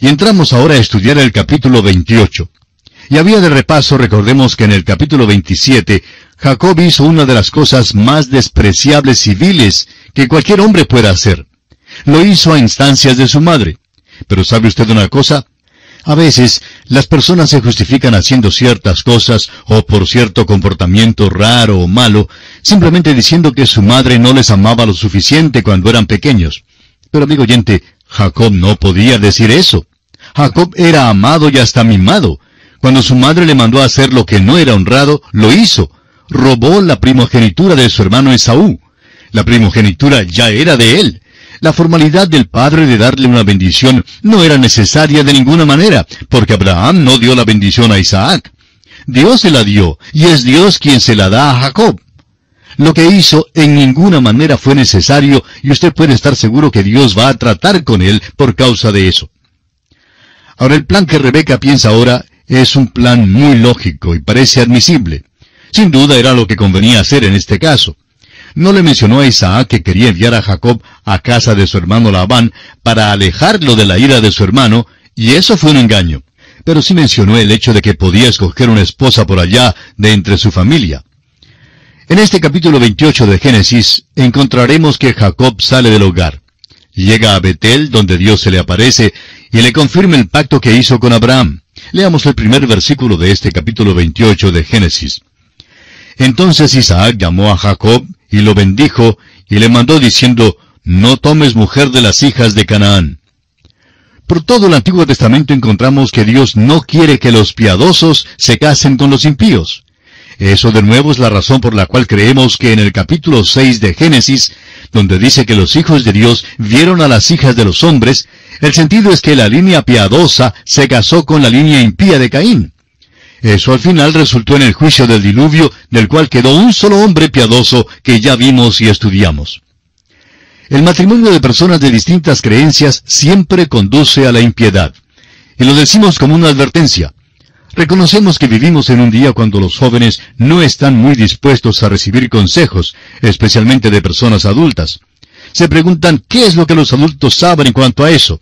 Y entramos ahora a estudiar el capítulo 28. Y había de repaso, recordemos que en el capítulo 27, Jacob hizo una de las cosas más despreciables y viles que cualquier hombre pueda hacer. Lo hizo a instancias de su madre. Pero ¿sabe usted una cosa? A veces las personas se justifican haciendo ciertas cosas o por cierto comportamiento raro o malo, simplemente diciendo que su madre no les amaba lo suficiente cuando eran pequeños. Pero amigo oyente, Jacob no podía decir eso. Jacob era amado y hasta mimado. Cuando su madre le mandó a hacer lo que no era honrado, lo hizo. Robó la primogenitura de su hermano Esaú. La primogenitura ya era de él. La formalidad del padre de darle una bendición no era necesaria de ninguna manera, porque Abraham no dio la bendición a Isaac. Dios se la dio, y es Dios quien se la da a Jacob. Lo que hizo en ninguna manera fue necesario, y usted puede estar seguro que Dios va a tratar con él por causa de eso. Ahora el plan que Rebeca piensa ahora es un plan muy lógico y parece admisible. Sin duda era lo que convenía hacer en este caso no le mencionó a Isaac que quería enviar a Jacob a casa de su hermano Labán para alejarlo de la ira de su hermano, y eso fue un engaño. Pero sí mencionó el hecho de que podía escoger una esposa por allá de entre su familia. En este capítulo 28 de Génesis encontraremos que Jacob sale del hogar. Llega a Betel, donde Dios se le aparece, y le confirma el pacto que hizo con Abraham. Leamos el primer versículo de este capítulo 28 de Génesis. Entonces Isaac llamó a Jacob y lo bendijo, y le mandó diciendo, No tomes mujer de las hijas de Canaán. Por todo el Antiguo Testamento encontramos que Dios no quiere que los piadosos se casen con los impíos. Eso de nuevo es la razón por la cual creemos que en el capítulo 6 de Génesis, donde dice que los hijos de Dios vieron a las hijas de los hombres, el sentido es que la línea piadosa se casó con la línea impía de Caín. Eso al final resultó en el juicio del diluvio, del cual quedó un solo hombre piadoso que ya vimos y estudiamos. El matrimonio de personas de distintas creencias siempre conduce a la impiedad. Y lo decimos como una advertencia. Reconocemos que vivimos en un día cuando los jóvenes no están muy dispuestos a recibir consejos, especialmente de personas adultas. Se preguntan qué es lo que los adultos saben en cuanto a eso.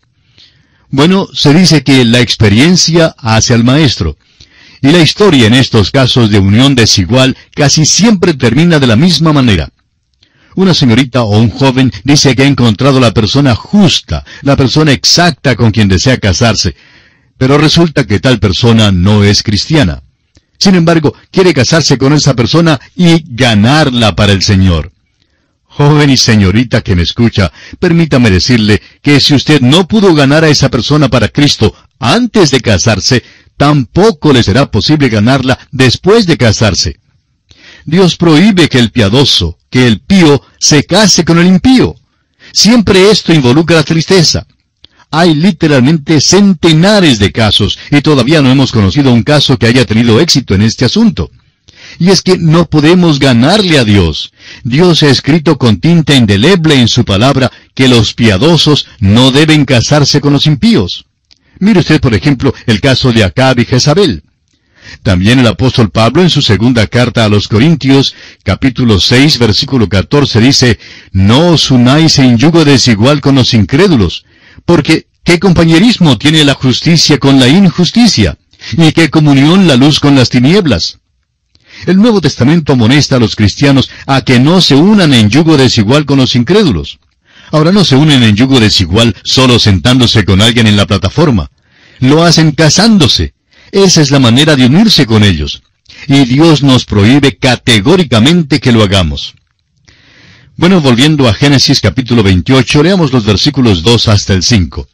Bueno, se dice que la experiencia hace al maestro. Y la historia en estos casos de unión desigual casi siempre termina de la misma manera. Una señorita o un joven dice que ha encontrado la persona justa, la persona exacta con quien desea casarse, pero resulta que tal persona no es cristiana. Sin embargo, quiere casarse con esa persona y ganarla para el Señor. Joven y señorita que me escucha, permítame decirle que si usted no pudo ganar a esa persona para Cristo antes de casarse, tampoco le será posible ganarla después de casarse. Dios prohíbe que el piadoso, que el pío, se case con el impío. Siempre esto involucra tristeza. Hay literalmente centenares de casos, y todavía no hemos conocido un caso que haya tenido éxito en este asunto. Y es que no podemos ganarle a Dios. Dios ha escrito con tinta indeleble en su palabra que los piadosos no deben casarse con los impíos. Mire usted, por ejemplo, el caso de Acab y Jezabel. También el apóstol Pablo en su segunda carta a los Corintios, capítulo 6, versículo 14 dice, No os unáis en yugo desigual con los incrédulos, porque ¿qué compañerismo tiene la justicia con la injusticia? ¿Y qué comunión la luz con las tinieblas? El Nuevo Testamento amonesta a los cristianos a que no se unan en yugo desigual con los incrédulos. Ahora no se unen en yugo desigual solo sentándose con alguien en la plataforma. Lo hacen casándose. Esa es la manera de unirse con ellos. Y Dios nos prohíbe categóricamente que lo hagamos. Bueno, volviendo a Génesis capítulo 28, leamos los versículos 2 hasta el 5.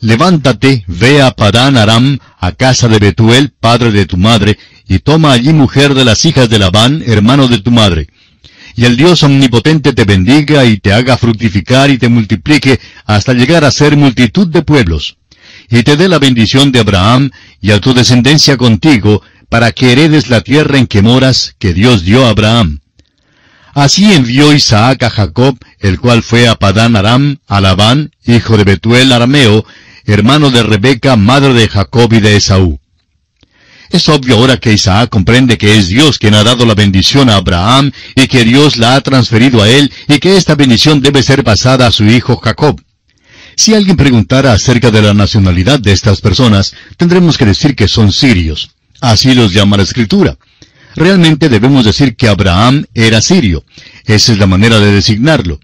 Levántate, ve a Padán Aram, a casa de Betuel, padre de tu madre, y toma allí mujer de las hijas de Labán, hermano de tu madre y el Dios omnipotente te bendiga y te haga fructificar y te multiplique hasta llegar a ser multitud de pueblos, y te dé la bendición de Abraham y a tu descendencia contigo, para que heredes la tierra en que moras, que Dios dio a Abraham. Así envió Isaac a Jacob, el cual fue a Padán Aram, a Labán, hijo de Betuel Arameo, hermano de Rebeca, madre de Jacob y de Esaú. Es obvio ahora que Isaac comprende que es Dios quien ha dado la bendición a Abraham y que Dios la ha transferido a él y que esta bendición debe ser pasada a su hijo Jacob. Si alguien preguntara acerca de la nacionalidad de estas personas, tendremos que decir que son sirios. Así los llama la Escritura. Realmente debemos decir que Abraham era sirio. Esa es la manera de designarlo.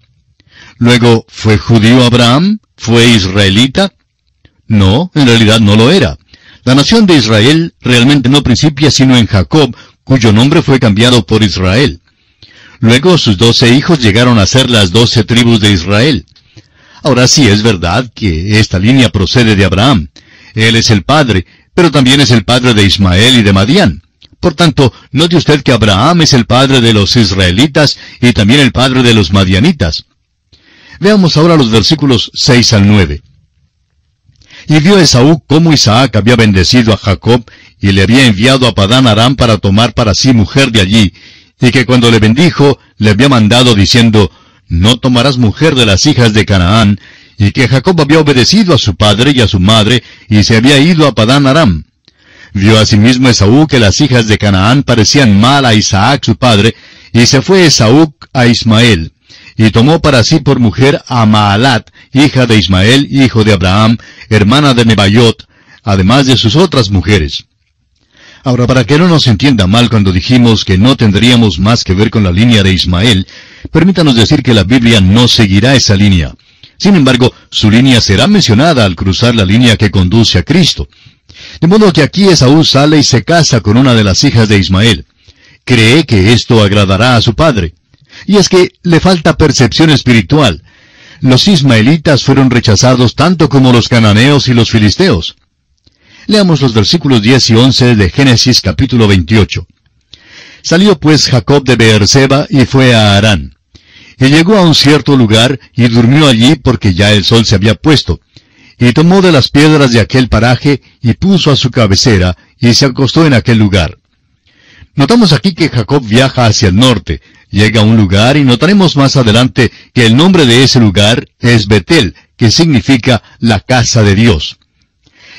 Luego, ¿fue judío Abraham? ¿Fue israelita? No, en realidad no lo era. La nación de Israel realmente no principia sino en Jacob, cuyo nombre fue cambiado por Israel. Luego sus doce hijos llegaron a ser las doce tribus de Israel. Ahora sí es verdad que esta línea procede de Abraham. Él es el padre, pero también es el padre de Ismael y de Madián. Por tanto, note usted que Abraham es el padre de los israelitas y también el padre de los madianitas. Veamos ahora los versículos 6 al 9. Y vio Esaú cómo Isaac había bendecido a Jacob y le había enviado a Padán Aram para tomar para sí mujer de allí, y que cuando le bendijo le había mandado diciendo, No tomarás mujer de las hijas de Canaán, y que Jacob había obedecido a su padre y a su madre, y se había ido a Padán Aram. Vio asimismo Esaú que las hijas de Canaán parecían mal a Isaac su padre, y se fue Esaú a Ismael, y tomó para sí por mujer a Maalat, hija de Ismael, hijo de Abraham, hermana de Nebayot, además de sus otras mujeres. Ahora, para que no nos entienda mal cuando dijimos que no tendríamos más que ver con la línea de Ismael, permítanos decir que la Biblia no seguirá esa línea. Sin embargo, su línea será mencionada al cruzar la línea que conduce a Cristo. De modo que aquí Esaú sale y se casa con una de las hijas de Ismael. Cree que esto agradará a su padre. Y es que le falta percepción espiritual. Los ismaelitas fueron rechazados tanto como los cananeos y los filisteos. Leamos los versículos 10 y 11 de Génesis capítulo 28. Salió pues Jacob de Beerseba y fue a Harán. Y llegó a un cierto lugar y durmió allí porque ya el sol se había puesto y tomó de las piedras de aquel paraje y puso a su cabecera y se acostó en aquel lugar. Notamos aquí que Jacob viaja hacia el norte, llega a un lugar y notaremos más adelante que el nombre de ese lugar es Betel, que significa la casa de Dios.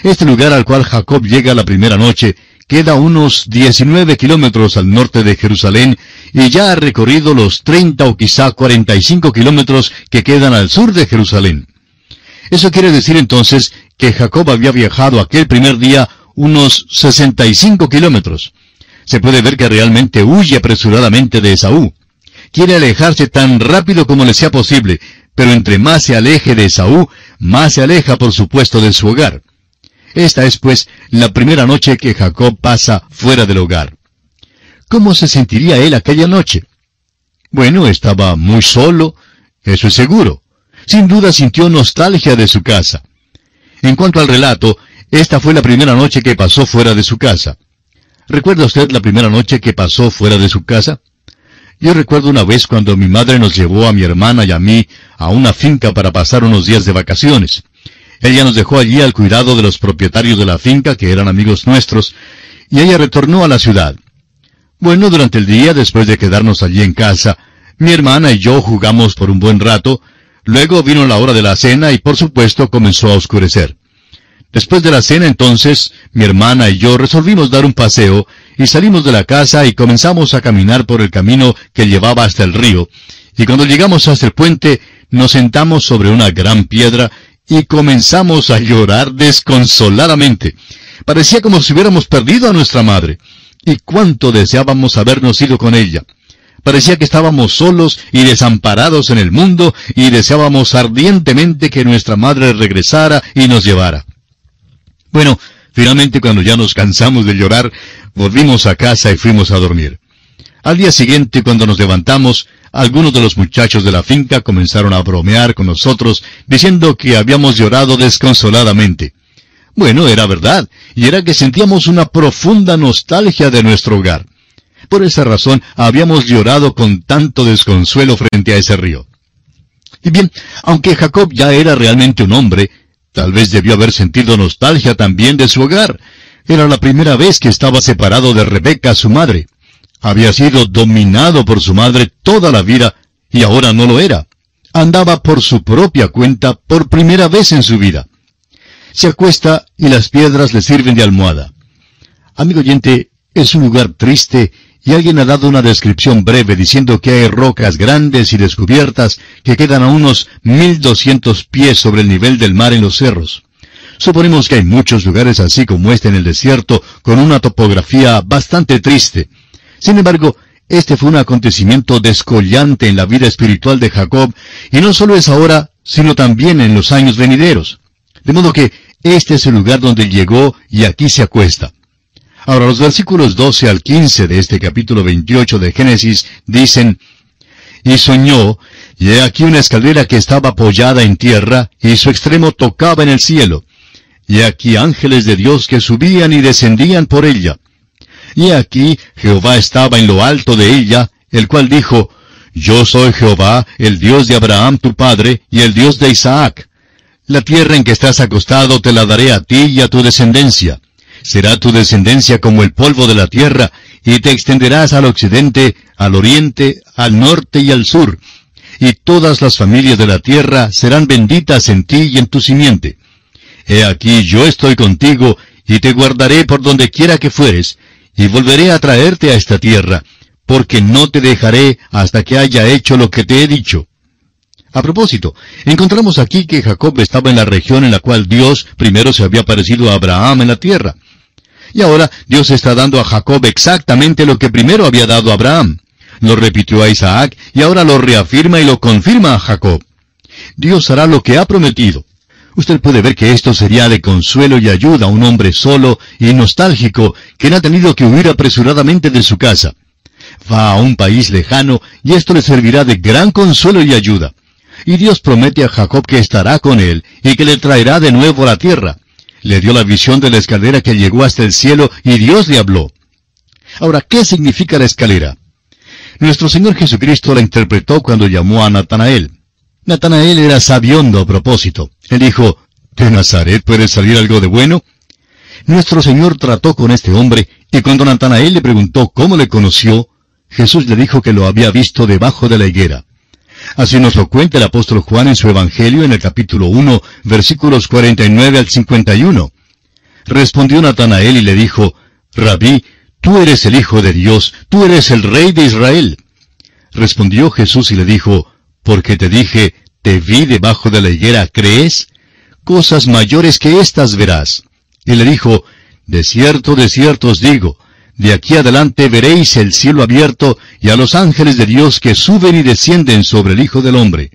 Este lugar al cual Jacob llega la primera noche queda unos 19 kilómetros al norte de Jerusalén y ya ha recorrido los 30 o quizá 45 kilómetros que quedan al sur de Jerusalén. Eso quiere decir entonces que Jacob había viajado aquel primer día unos 65 kilómetros. Se puede ver que realmente huye apresuradamente de Esaú. Quiere alejarse tan rápido como le sea posible, pero entre más se aleje de Esaú, más se aleja por supuesto de su hogar. Esta es pues la primera noche que Jacob pasa fuera del hogar. ¿Cómo se sentiría él aquella noche? Bueno, estaba muy solo, eso es seguro. Sin duda sintió nostalgia de su casa. En cuanto al relato, esta fue la primera noche que pasó fuera de su casa. ¿Recuerda usted la primera noche que pasó fuera de su casa? Yo recuerdo una vez cuando mi madre nos llevó a mi hermana y a mí a una finca para pasar unos días de vacaciones. Ella nos dejó allí al cuidado de los propietarios de la finca, que eran amigos nuestros, y ella retornó a la ciudad. Bueno, durante el día, después de quedarnos allí en casa, mi hermana y yo jugamos por un buen rato, Luego vino la hora de la cena y por supuesto comenzó a oscurecer. Después de la cena entonces, mi hermana y yo resolvimos dar un paseo y salimos de la casa y comenzamos a caminar por el camino que llevaba hasta el río. Y cuando llegamos hasta el puente, nos sentamos sobre una gran piedra y comenzamos a llorar desconsoladamente. Parecía como si hubiéramos perdido a nuestra madre. Y cuánto deseábamos habernos ido con ella. Parecía que estábamos solos y desamparados en el mundo y deseábamos ardientemente que nuestra madre regresara y nos llevara. Bueno, finalmente cuando ya nos cansamos de llorar, volvimos a casa y fuimos a dormir. Al día siguiente, cuando nos levantamos, algunos de los muchachos de la finca comenzaron a bromear con nosotros, diciendo que habíamos llorado desconsoladamente. Bueno, era verdad, y era que sentíamos una profunda nostalgia de nuestro hogar. Por esa razón habíamos llorado con tanto desconsuelo frente a ese río. Y bien, aunque Jacob ya era realmente un hombre, tal vez debió haber sentido nostalgia también de su hogar. Era la primera vez que estaba separado de Rebeca, su madre. Había sido dominado por su madre toda la vida y ahora no lo era. Andaba por su propia cuenta por primera vez en su vida. Se acuesta y las piedras le sirven de almohada. Amigo oyente, es un lugar triste y alguien ha dado una descripción breve diciendo que hay rocas grandes y descubiertas que quedan a unos 1200 pies sobre el nivel del mar en los cerros. Suponemos que hay muchos lugares así como este en el desierto, con una topografía bastante triste. Sin embargo, este fue un acontecimiento descollante en la vida espiritual de Jacob, y no solo es ahora, sino también en los años venideros. De modo que este es el lugar donde llegó y aquí se acuesta. Ahora los versículos 12 al 15 de este capítulo 28 de Génesis dicen, Y soñó, y he aquí una escalera que estaba apoyada en tierra, y su extremo tocaba en el cielo. Y aquí ángeles de Dios que subían y descendían por ella. Y aquí Jehová estaba en lo alto de ella, el cual dijo, Yo soy Jehová, el Dios de Abraham tu padre, y el Dios de Isaac. La tierra en que estás acostado te la daré a ti y a tu descendencia. Será tu descendencia como el polvo de la tierra, y te extenderás al occidente, al oriente, al norte y al sur. Y todas las familias de la tierra serán benditas en ti y en tu simiente. He aquí yo estoy contigo, y te guardaré por donde quiera que fueres, y volveré a traerte a esta tierra, porque no te dejaré hasta que haya hecho lo que te he dicho. A propósito, encontramos aquí que Jacob estaba en la región en la cual Dios primero se había parecido a Abraham en la tierra. Y ahora Dios está dando a Jacob exactamente lo que primero había dado a Abraham. Lo repitió a Isaac y ahora lo reafirma y lo confirma a Jacob. Dios hará lo que ha prometido. Usted puede ver que esto sería de consuelo y ayuda a un hombre solo y nostálgico que no ha tenido que huir apresuradamente de su casa. Va a un país lejano y esto le servirá de gran consuelo y ayuda. Y Dios promete a Jacob que estará con él y que le traerá de nuevo a la tierra. Le dio la visión de la escalera que llegó hasta el cielo y Dios le habló. Ahora, ¿qué significa la escalera? Nuestro Señor Jesucristo la interpretó cuando llamó a Natanael. Natanael era sabiondo a propósito. Él dijo, ¿de Nazaret puede salir algo de bueno? Nuestro Señor trató con este hombre, y cuando Natanael le preguntó cómo le conoció, Jesús le dijo que lo había visto debajo de la higuera. Así nos lo cuenta el apóstol Juan en su Evangelio en el capítulo 1, versículos 49 al 51. Respondió Natanael y le dijo, Rabí, tú eres el Hijo de Dios, tú eres el Rey de Israel. Respondió Jesús y le dijo, porque te dije, te vi debajo de la higuera, ¿crees? Cosas mayores que éstas verás. Y le dijo, de cierto, de cierto os digo, de aquí adelante veréis el cielo abierto y a los ángeles de Dios que suben y descienden sobre el Hijo del Hombre.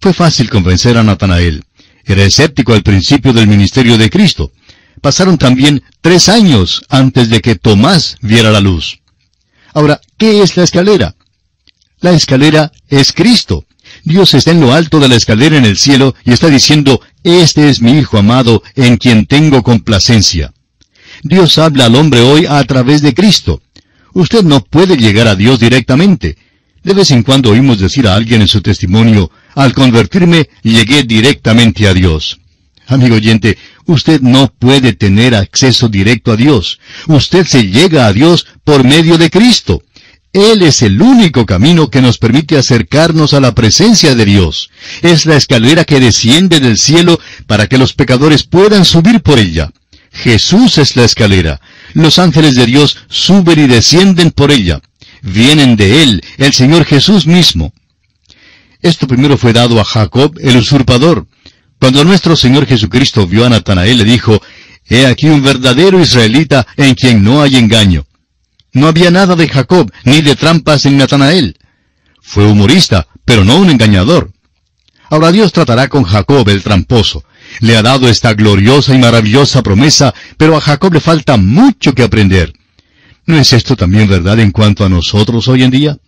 Fue fácil convencer a Natanael. Era escéptico al principio del ministerio de Cristo. Pasaron también tres años antes de que Tomás viera la luz. Ahora, ¿qué es la escalera? La escalera es Cristo. Dios está en lo alto de la escalera en el cielo y está diciendo, Este es mi Hijo amado, en quien tengo complacencia. Dios habla al hombre hoy a través de Cristo. Usted no puede llegar a Dios directamente. De vez en cuando oímos decir a alguien en su testimonio, al convertirme, llegué directamente a Dios. Amigo oyente, usted no puede tener acceso directo a Dios. Usted se llega a Dios por medio de Cristo. Él es el único camino que nos permite acercarnos a la presencia de Dios. Es la escalera que desciende del cielo para que los pecadores puedan subir por ella. Jesús es la escalera. Los ángeles de Dios suben y descienden por ella. Vienen de Él, el Señor Jesús mismo. Esto primero fue dado a Jacob, el usurpador. Cuando nuestro Señor Jesucristo vio a Natanael, le dijo, He aquí un verdadero israelita en quien no hay engaño. No había nada de Jacob, ni de trampas en Natanael. Fue humorista, pero no un engañador. Ahora Dios tratará con Jacob el tramposo. Le ha dado esta gloriosa y maravillosa promesa, pero a Jacob le falta mucho que aprender. ¿No es esto también verdad en cuanto a nosotros hoy en día?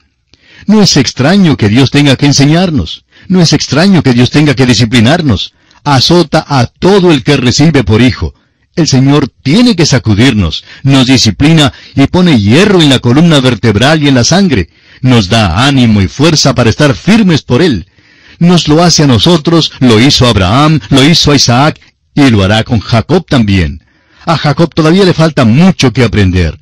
No es extraño que Dios tenga que enseñarnos. No es extraño que Dios tenga que disciplinarnos. Azota a todo el que recibe por hijo. El Señor tiene que sacudirnos, nos disciplina y pone hierro en la columna vertebral y en la sangre. Nos da ánimo y fuerza para estar firmes por Él. Nos lo hace a nosotros, lo hizo Abraham, lo hizo a Isaac y lo hará con Jacob también. A Jacob todavía le falta mucho que aprender.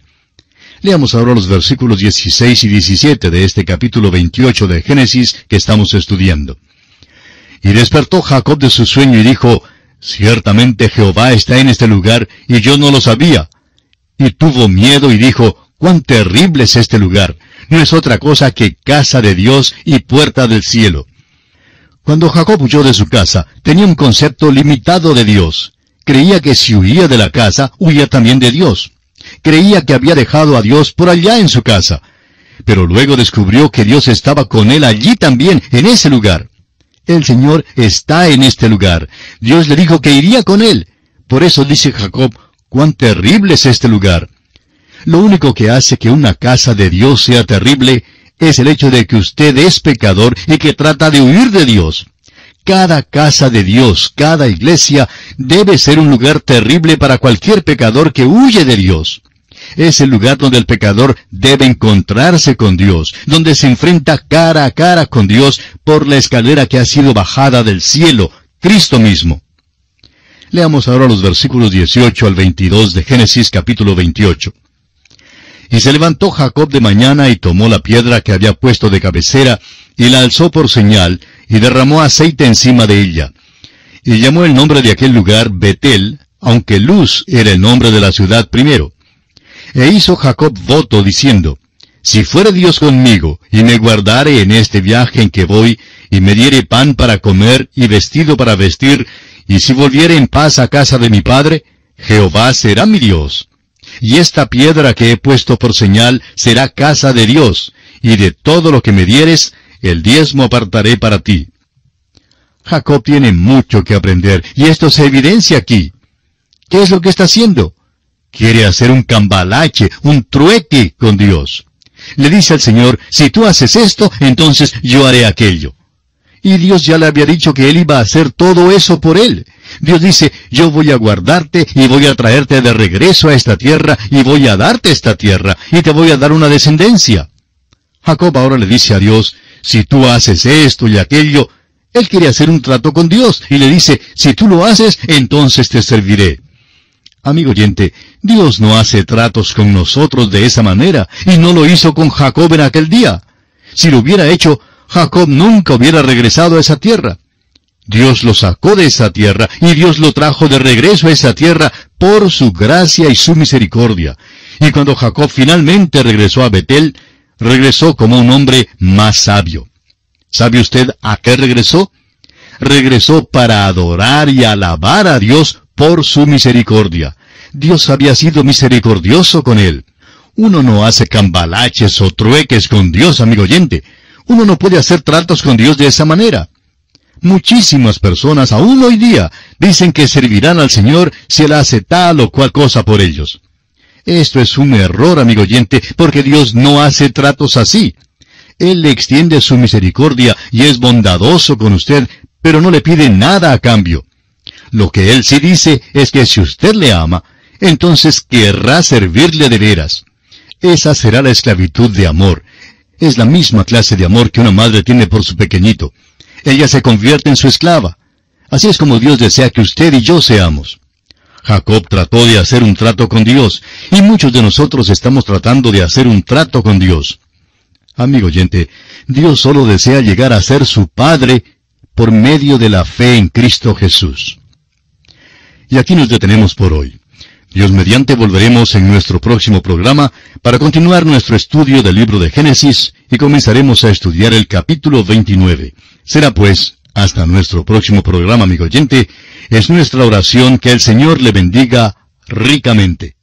Leamos ahora los versículos 16 y 17 de este capítulo 28 de Génesis que estamos estudiando. Y despertó Jacob de su sueño y dijo, Ciertamente Jehová está en este lugar, y yo no lo sabía. Y tuvo miedo y dijo, cuán terrible es este lugar. No es otra cosa que casa de Dios y puerta del cielo. Cuando Jacob huyó de su casa, tenía un concepto limitado de Dios. Creía que si huía de la casa, huía también de Dios. Creía que había dejado a Dios por allá en su casa. Pero luego descubrió que Dios estaba con él allí también, en ese lugar. El Señor está en este lugar. Dios le dijo que iría con él. Por eso dice Jacob, cuán terrible es este lugar. Lo único que hace que una casa de Dios sea terrible es el hecho de que usted es pecador y que trata de huir de Dios. Cada casa de Dios, cada iglesia, debe ser un lugar terrible para cualquier pecador que huye de Dios. Es el lugar donde el pecador debe encontrarse con Dios, donde se enfrenta cara a cara con Dios por la escalera que ha sido bajada del cielo, Cristo mismo. Leamos ahora los versículos 18 al 22 de Génesis capítulo 28. Y se levantó Jacob de mañana y tomó la piedra que había puesto de cabecera, y la alzó por señal, y derramó aceite encima de ella. Y llamó el nombre de aquel lugar Betel, aunque Luz era el nombre de la ciudad primero. E hizo Jacob voto diciendo, Si fuere Dios conmigo, y me guardare en este viaje en que voy, y me diere pan para comer y vestido para vestir, y si volviere en paz a casa de mi padre, Jehová será mi Dios. Y esta piedra que he puesto por señal será casa de Dios, y de todo lo que me dieres, el diezmo apartaré para ti. Jacob tiene mucho que aprender, y esto se evidencia aquí. ¿Qué es lo que está haciendo? Quiere hacer un cambalache, un trueque con Dios. Le dice al Señor, si tú haces esto, entonces yo haré aquello. Y Dios ya le había dicho que Él iba a hacer todo eso por Él. Dios dice, yo voy a guardarte y voy a traerte de regreso a esta tierra y voy a darte esta tierra y te voy a dar una descendencia. Jacob ahora le dice a Dios, si tú haces esto y aquello, él quiere hacer un trato con Dios y le dice, si tú lo haces, entonces te serviré. Amigo oyente, Dios no hace tratos con nosotros de esa manera, y no lo hizo con Jacob en aquel día. Si lo hubiera hecho, Jacob nunca hubiera regresado a esa tierra. Dios lo sacó de esa tierra y Dios lo trajo de regreso a esa tierra por su gracia y su misericordia. Y cuando Jacob finalmente regresó a Betel, regresó como un hombre más sabio. ¿Sabe usted a qué regresó? Regresó para adorar y alabar a Dios por su misericordia. Dios había sido misericordioso con él. Uno no hace cambalaches o trueques con Dios, amigo oyente. Uno no puede hacer tratos con Dios de esa manera. Muchísimas personas aún hoy día dicen que servirán al Señor si Él hace tal o cual cosa por ellos. Esto es un error, amigo oyente, porque Dios no hace tratos así. Él le extiende su misericordia y es bondadoso con usted, pero no le pide nada a cambio. Lo que él sí dice es que si usted le ama, entonces querrá servirle de veras. Esa será la esclavitud de amor. Es la misma clase de amor que una madre tiene por su pequeñito. Ella se convierte en su esclava. Así es como Dios desea que usted y yo seamos. Jacob trató de hacer un trato con Dios, y muchos de nosotros estamos tratando de hacer un trato con Dios. Amigo oyente, Dios solo desea llegar a ser su Padre por medio de la fe en Cristo Jesús. Y aquí nos detenemos por hoy. Dios mediante volveremos en nuestro próximo programa para continuar nuestro estudio del libro de Génesis y comenzaremos a estudiar el capítulo 29. Será pues, hasta nuestro próximo programa, amigo oyente, es nuestra oración que el Señor le bendiga ricamente.